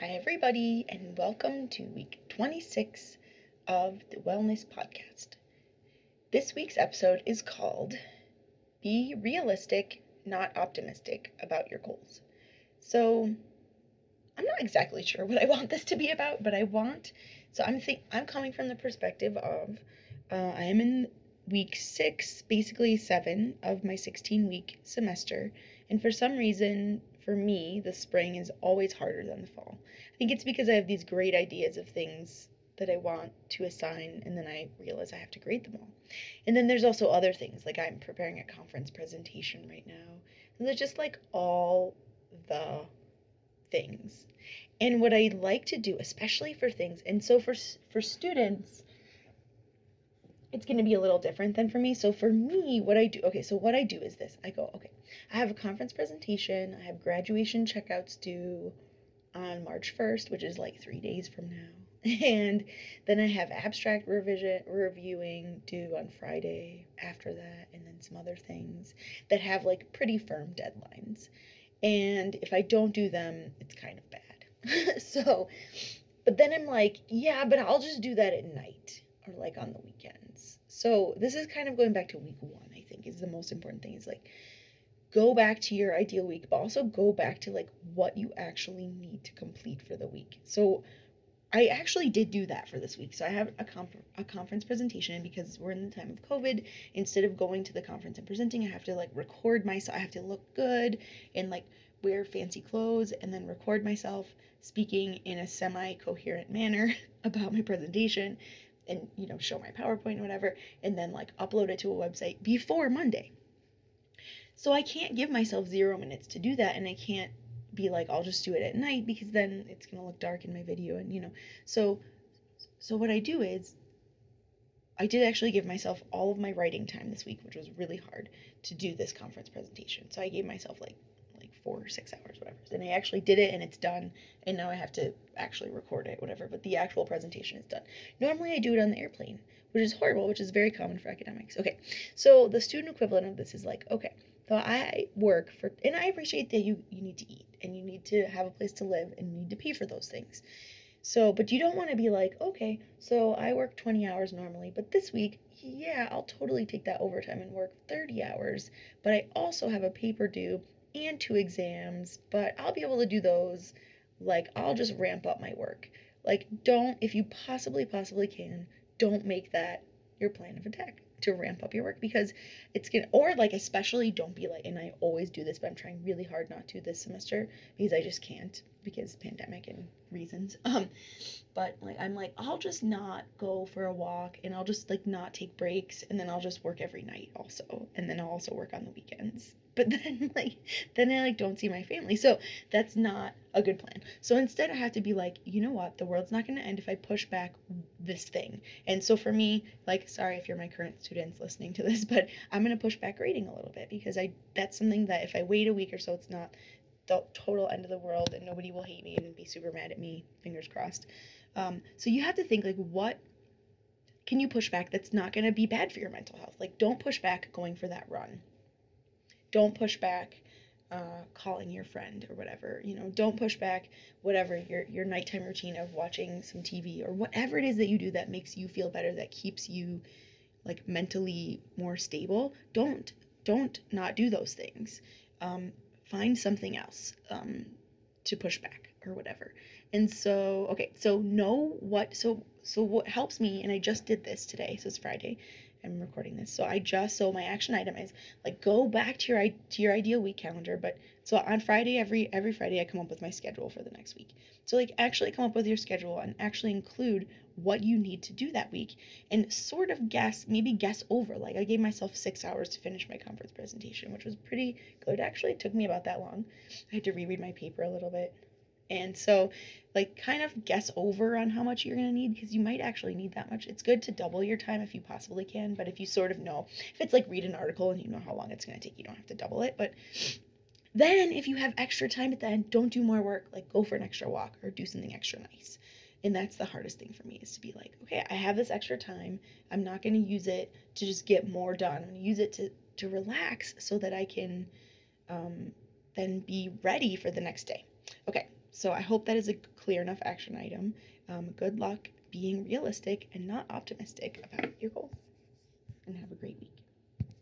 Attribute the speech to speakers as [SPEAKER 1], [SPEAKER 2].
[SPEAKER 1] Hi, everybody, and welcome to week 26 of the Wellness Podcast. This week's episode is called Be Realistic, Not Optimistic About Your Goals. So, I'm not exactly sure what I want this to be about, but I want, so I'm think I'm coming from the perspective of uh, I am in week six, basically seven of my 16 week semester, and for some reason, for me, the spring is always harder than the fall. I think it's because I have these great ideas of things that I want to assign, and then I realize I have to grade them all. And then there's also other things, like I'm preparing a conference presentation right now. And there's just like all the things. And what I like to do, especially for things, and so for for students, it's going to be a little different than for me. So for me, what I do, okay, so what I do is this. I go, okay, I have a conference presentation, I have graduation checkouts due on March 1st, which is like 3 days from now. And then I have abstract revision reviewing due on Friday after that and then some other things that have like pretty firm deadlines. And if I don't do them, it's kind of bad. so, but then I'm like, yeah, but I'll just do that at night or like on the weekends. So this is kind of going back to week one, I think, is the most important thing. Is like go back to your ideal week, but also go back to like what you actually need to complete for the week. So I actually did do that for this week. So I have a, conf- a conference presentation because we're in the time of COVID. Instead of going to the conference and presenting, I have to like record myself. I have to look good and like wear fancy clothes and then record myself speaking in a semi coherent manner about my presentation and you know show my PowerPoint and whatever, and then like upload it to a website before Monday. So I can't give myself zero minutes to do that, and I can't be like I'll just do it at night because then it's gonna look dark in my video, and you know. So so what I do is I did actually give myself all of my writing time this week, which was really hard to do this conference presentation. So I gave myself like four or six hours, whatever. And I actually did it and it's done. And now I have to actually record it, whatever. But the actual presentation is done. Normally I do it on the airplane, which is horrible, which is very common for academics. Okay, so the student equivalent of this is like, okay, so I work for, and I appreciate that you, you need to eat and you need to have a place to live and you need to pay for those things. So, but you don't want to be like, okay, so I work 20 hours normally, but this week, yeah, I'll totally take that overtime and work 30 hours, but I also have a paper due and two exams, but I'll be able to do those. Like, I'll just ramp up my work. Like, don't, if you possibly, possibly can, don't make that your plan of attack to ramp up your work because it's gonna, or like, especially don't be like, and I always do this, but I'm trying really hard not to this semester because I just can't because pandemic and reasons. Um, but like, I'm like, I'll just not go for a walk and I'll just like not take breaks and then I'll just work every night also. And then I'll also work on the weekends but then like then I like don't see my family. So that's not a good plan. So instead I have to be like, you know what, the world's not gonna end if I push back this thing. And so for me, like sorry if you're my current students listening to this, but I'm gonna push back grading a little bit because I that's something that if I wait a week or so it's not the total end of the world and nobody will hate me and be super mad at me, fingers crossed. Um, so you have to think like what can you push back that's not going to be bad for your mental health? Like, don't push back going for that run don't push back uh, calling your friend or whatever you know don't push back whatever your your nighttime routine of watching some tv or whatever it is that you do that makes you feel better that keeps you like mentally more stable don't don't not do those things. Um, find something else um, to push back or whatever. And so okay so know what so so what helps me and i just did this today so it's friday I'm recording this. So I just so my action item is like go back to your to your ideal week calendar. But so on Friday every every Friday I come up with my schedule for the next week. So like actually come up with your schedule and actually include what you need to do that week and sort of guess maybe guess over. Like I gave myself six hours to finish my conference presentation, which was pretty good. Actually, it took me about that long. I had to reread my paper a little bit. And so, like, kind of guess over on how much you're going to need because you might actually need that much. It's good to double your time if you possibly can, but if you sort of know, if it's like read an article and you know how long it's going to take, you don't have to double it. But then, if you have extra time at the end, don't do more work. Like, go for an extra walk or do something extra nice. And that's the hardest thing for me is to be like, okay, I have this extra time. I'm not going to use it to just get more done. I'm going to use it to, to relax so that I can um, then be ready for the next day. Okay, so I hope that is a clear enough action item. Um, good luck being realistic and not optimistic about your goals. And have a great week.